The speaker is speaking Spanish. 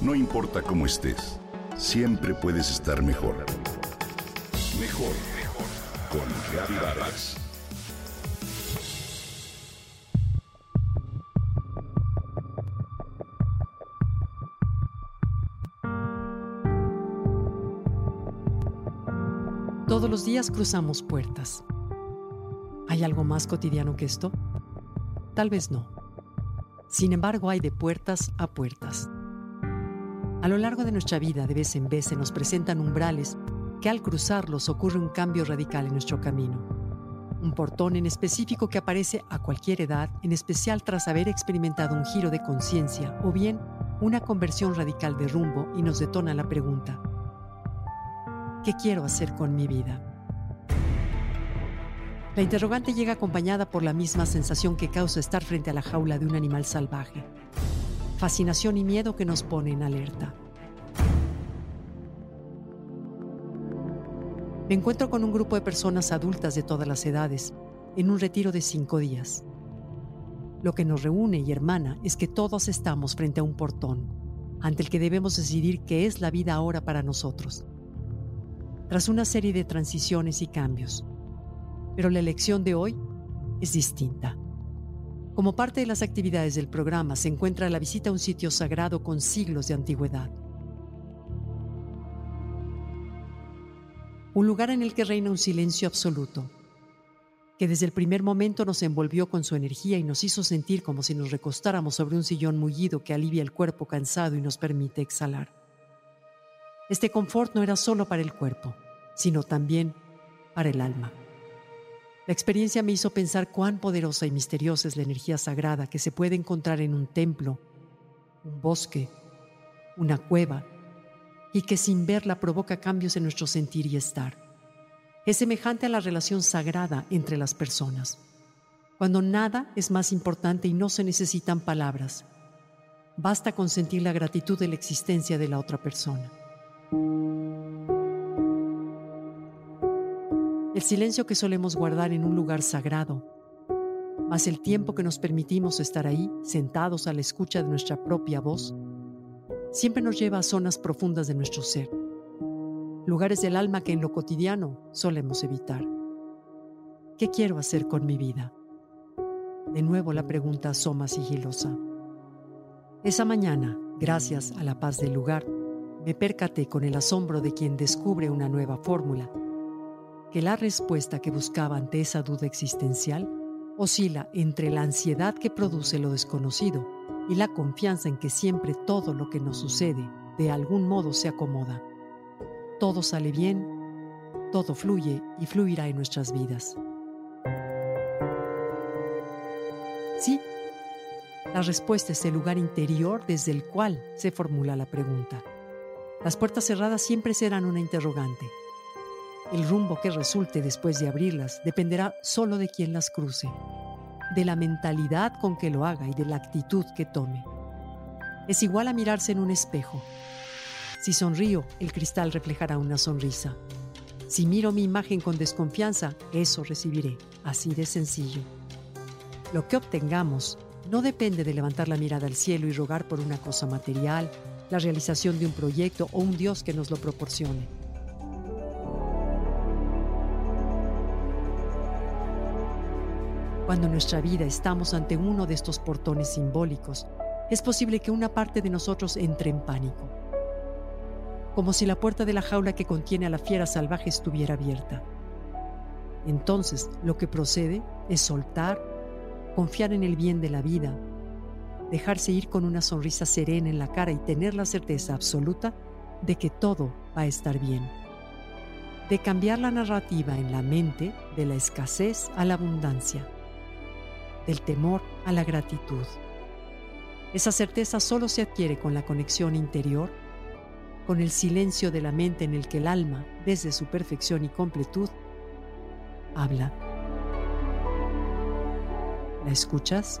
No importa cómo estés, siempre puedes estar mejor. Mejor, mejor. Con Reavivadas. Todos los días cruzamos puertas. ¿Hay algo más cotidiano que esto? Tal vez no. Sin embargo, hay de puertas a puertas. A lo largo de nuestra vida, de vez en vez, se nos presentan umbrales que al cruzarlos ocurre un cambio radical en nuestro camino. Un portón en específico que aparece a cualquier edad, en especial tras haber experimentado un giro de conciencia o bien una conversión radical de rumbo y nos detona la pregunta, ¿qué quiero hacer con mi vida? La interrogante llega acompañada por la misma sensación que causa estar frente a la jaula de un animal salvaje fascinación y miedo que nos pone en alerta. Me encuentro con un grupo de personas adultas de todas las edades en un retiro de cinco días. Lo que nos reúne y hermana es que todos estamos frente a un portón, ante el que debemos decidir qué es la vida ahora para nosotros. Tras una serie de transiciones y cambios. Pero la elección de hoy es distinta. Como parte de las actividades del programa se encuentra la visita a un sitio sagrado con siglos de antigüedad. Un lugar en el que reina un silencio absoluto, que desde el primer momento nos envolvió con su energía y nos hizo sentir como si nos recostáramos sobre un sillón mullido que alivia el cuerpo cansado y nos permite exhalar. Este confort no era solo para el cuerpo, sino también para el alma. La experiencia me hizo pensar cuán poderosa y misteriosa es la energía sagrada que se puede encontrar en un templo, un bosque, una cueva, y que sin verla provoca cambios en nuestro sentir y estar. Es semejante a la relación sagrada entre las personas, cuando nada es más importante y no se necesitan palabras. Basta con sentir la gratitud de la existencia de la otra persona. el silencio que solemos guardar en un lugar sagrado, más el tiempo que nos permitimos estar ahí, sentados a la escucha de nuestra propia voz, siempre nos lleva a zonas profundas de nuestro ser, lugares del alma que en lo cotidiano solemos evitar. ¿Qué quiero hacer con mi vida? De nuevo la pregunta asoma sigilosa. Esa mañana, gracias a la paz del lugar, me percaté con el asombro de quien descubre una nueva fórmula que la respuesta que buscaba ante esa duda existencial oscila entre la ansiedad que produce lo desconocido y la confianza en que siempre todo lo que nos sucede de algún modo se acomoda. Todo sale bien, todo fluye y fluirá en nuestras vidas. Sí, la respuesta es el lugar interior desde el cual se formula la pregunta. Las puertas cerradas siempre serán una interrogante el rumbo que resulte después de abrirlas dependerá solo de quien las cruce, de la mentalidad con que lo haga y de la actitud que tome. Es igual a mirarse en un espejo. Si sonrío, el cristal reflejará una sonrisa. Si miro mi imagen con desconfianza, eso recibiré, así de sencillo. Lo que obtengamos no depende de levantar la mirada al cielo y rogar por una cosa material, la realización de un proyecto o un Dios que nos lo proporcione Cuando en nuestra vida estamos ante uno de estos portones simbólicos, es posible que una parte de nosotros entre en pánico, como si la puerta de la jaula que contiene a la fiera salvaje estuviera abierta. Entonces, lo que procede es soltar, confiar en el bien de la vida, dejarse ir con una sonrisa serena en la cara y tener la certeza absoluta de que todo va a estar bien. De cambiar la narrativa en la mente de la escasez a la abundancia del temor a la gratitud. Esa certeza solo se adquiere con la conexión interior, con el silencio de la mente en el que el alma, desde su perfección y completud, habla. ¿La escuchas?